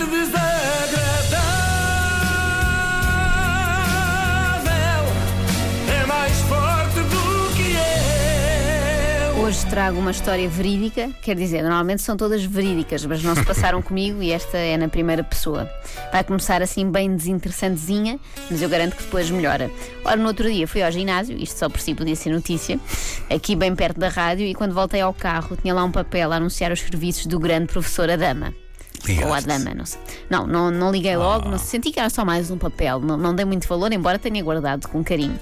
muito desagradável. É mais forte do que eu. Hoje trago uma história verídica, quer dizer, normalmente são todas verídicas, mas não se passaram comigo e esta é na primeira pessoa. Vai começar assim bem desinteressantezinha, mas eu garanto que depois melhora. Ora, no outro dia fui ao ginásio, isto só por si podia ser notícia, aqui bem perto da rádio, e quando voltei ao carro tinha lá um papel a anunciar os serviços do grande professor Adama. Ligaste? Ou Adama, não sei. Não, não, não liguei logo, não, senti que era só mais um papel, não, não dei muito valor, embora tenha guardado com carinho.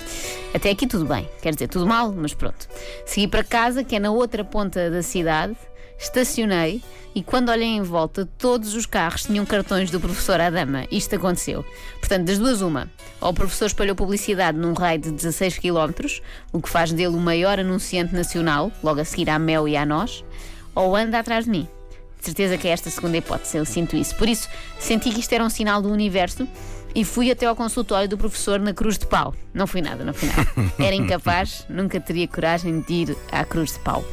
Até aqui tudo bem, quer dizer, tudo mal, mas pronto. Segui para casa, que é na outra ponta da cidade, estacionei e quando olhei em volta, todos os carros tinham cartões do professor Adama. Isto aconteceu. Portanto, das duas, uma. Ou o professor espalhou publicidade num raio de 16 km, o que faz dele o maior anunciante nacional, logo a seguir à Mel e à nós, ou anda atrás de mim. De certeza que é esta segunda hipótese, eu sinto isso. Por isso, senti que isto era um sinal do universo e fui até ao consultório do professor na Cruz de Pau. Não fui nada, não fui nada. Era incapaz, nunca teria coragem de ir à Cruz de Pau.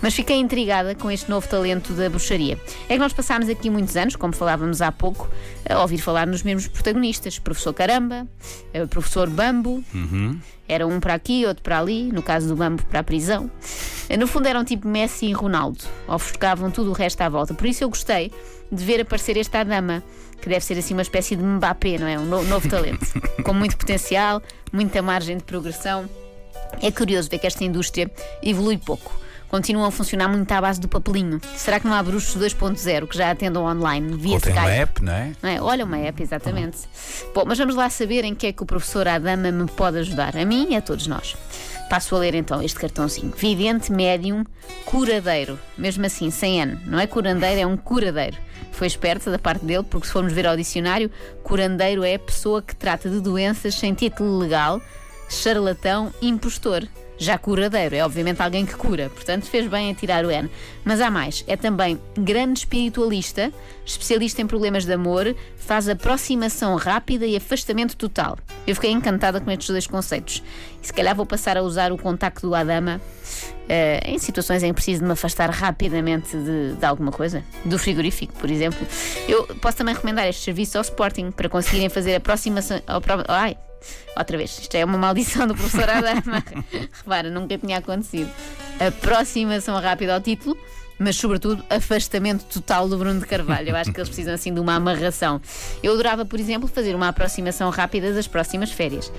Mas fiquei intrigada com este novo talento da bruxaria. É que nós passámos aqui muitos anos, como falávamos há pouco, a ouvir falar nos mesmos protagonistas: Professor Caramba, eh, Professor Bambo. Era um para aqui, outro para ali, no caso do Bambo para a prisão. No fundo eram tipo Messi e Ronaldo, ofuscavam tudo o resto à volta. Por isso eu gostei de ver aparecer esta dama, que deve ser assim uma espécie de Mbappé, não é? Um no- novo talento, com muito potencial, muita margem de progressão. É curioso ver que esta indústria evolui pouco. Continuam a funcionar muito à base do papelinho. Será que não há bruxos 2.0 que já atendam online via Ou tem uma Skype? app, não é? Não é? Olha, uma app, exatamente. Bom, mas vamos lá saber em que é que o professor Adama me pode ajudar. A mim e a todos nós. Passo a ler então este cartãozinho. Vidente, médium, curadeiro. Mesmo assim, sem N. Não é curandeiro, é um curadeiro. Foi esperto da parte dele, porque se formos ver ao dicionário, curandeiro é a pessoa que trata de doenças sem título legal, charlatão, impostor. Já curadeiro é obviamente alguém que cura, portanto fez bem em tirar o N. Mas há mais, é também grande espiritualista, especialista em problemas de amor, faz aproximação rápida e afastamento total. Eu fiquei encantada com estes dois conceitos. E se calhar vou passar a usar o contacto do Adama eh, em situações em que preciso de me afastar rapidamente de, de alguma coisa, do frigorífico, por exemplo. Eu posso também recomendar este serviço ao Sporting para conseguirem fazer aproximação. Ao, ai, outra vez, isto é uma maldição do professor Adama. Repara, nunca tinha acontecido. Aproximação rápida ao título. Mas, sobretudo, afastamento total do Bruno de Carvalho. Eu acho que eles precisam assim de uma amarração. Eu adorava, por exemplo, fazer uma aproximação rápida das próximas férias.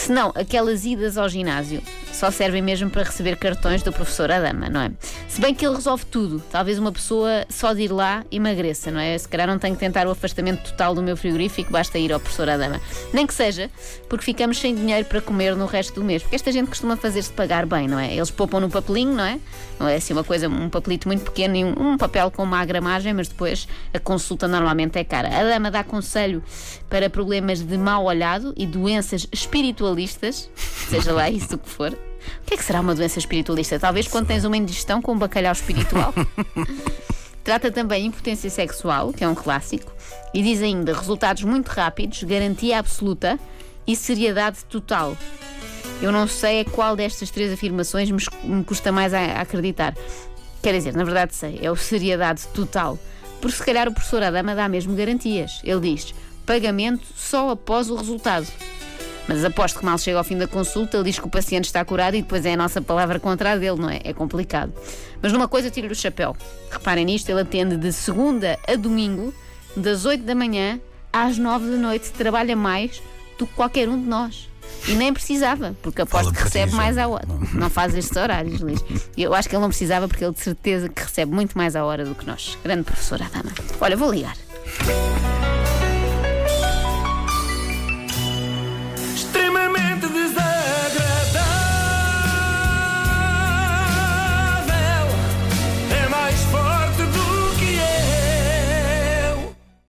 Se não, aquelas idas ao ginásio só servem mesmo para receber cartões do professor Adama, não é? Se bem que ele resolve tudo. Talvez uma pessoa só de ir lá emagreça, não é? Se calhar não tenho que tentar o afastamento total do meu frigorífico, basta ir ao professor Adama. Nem que seja porque ficamos sem dinheiro para comer no resto do mês. Porque esta gente costuma fazer-se pagar bem, não é? Eles poupam no papelinho, não é? Não é assim uma coisa, um papelito muito pequeno e um, um papel com má gramagem, mas depois a consulta normalmente é cara. A dama dá conselho para problemas de mau olhado e doenças espiritualistas, seja lá isso o que for. O que é que será uma doença espiritualista? Talvez quando tens uma indigestão com um bacalhau espiritual. Trata também impotência sexual, que é um clássico, e diz ainda resultados muito rápidos, garantia absoluta e seriedade total. Eu não sei a qual destas três afirmações me, custa mais a, a acreditar. Quer dizer, na verdade sei, é o seriedade total. Porque se calhar o professor Adama dá mesmo garantias. Ele diz pagamento só após o resultado. Mas aposto que mal chega ao fim da consulta, ele diz que o paciente está curado e depois é a nossa palavra contra a dele, não é? É complicado. Mas numa coisa, tiro-lhe o chapéu. Reparem nisto, ele atende de segunda a domingo, das 8 da manhã às 9 da noite. Trabalha mais do que qualquer um de nós. E nem precisava, porque aposto que recebe mais à hora. Não faz estes horários, Luís. Eu acho que ele não precisava, porque ele de certeza que recebe muito mais à hora do que nós. Grande professor Adama. Olha, vou ligar.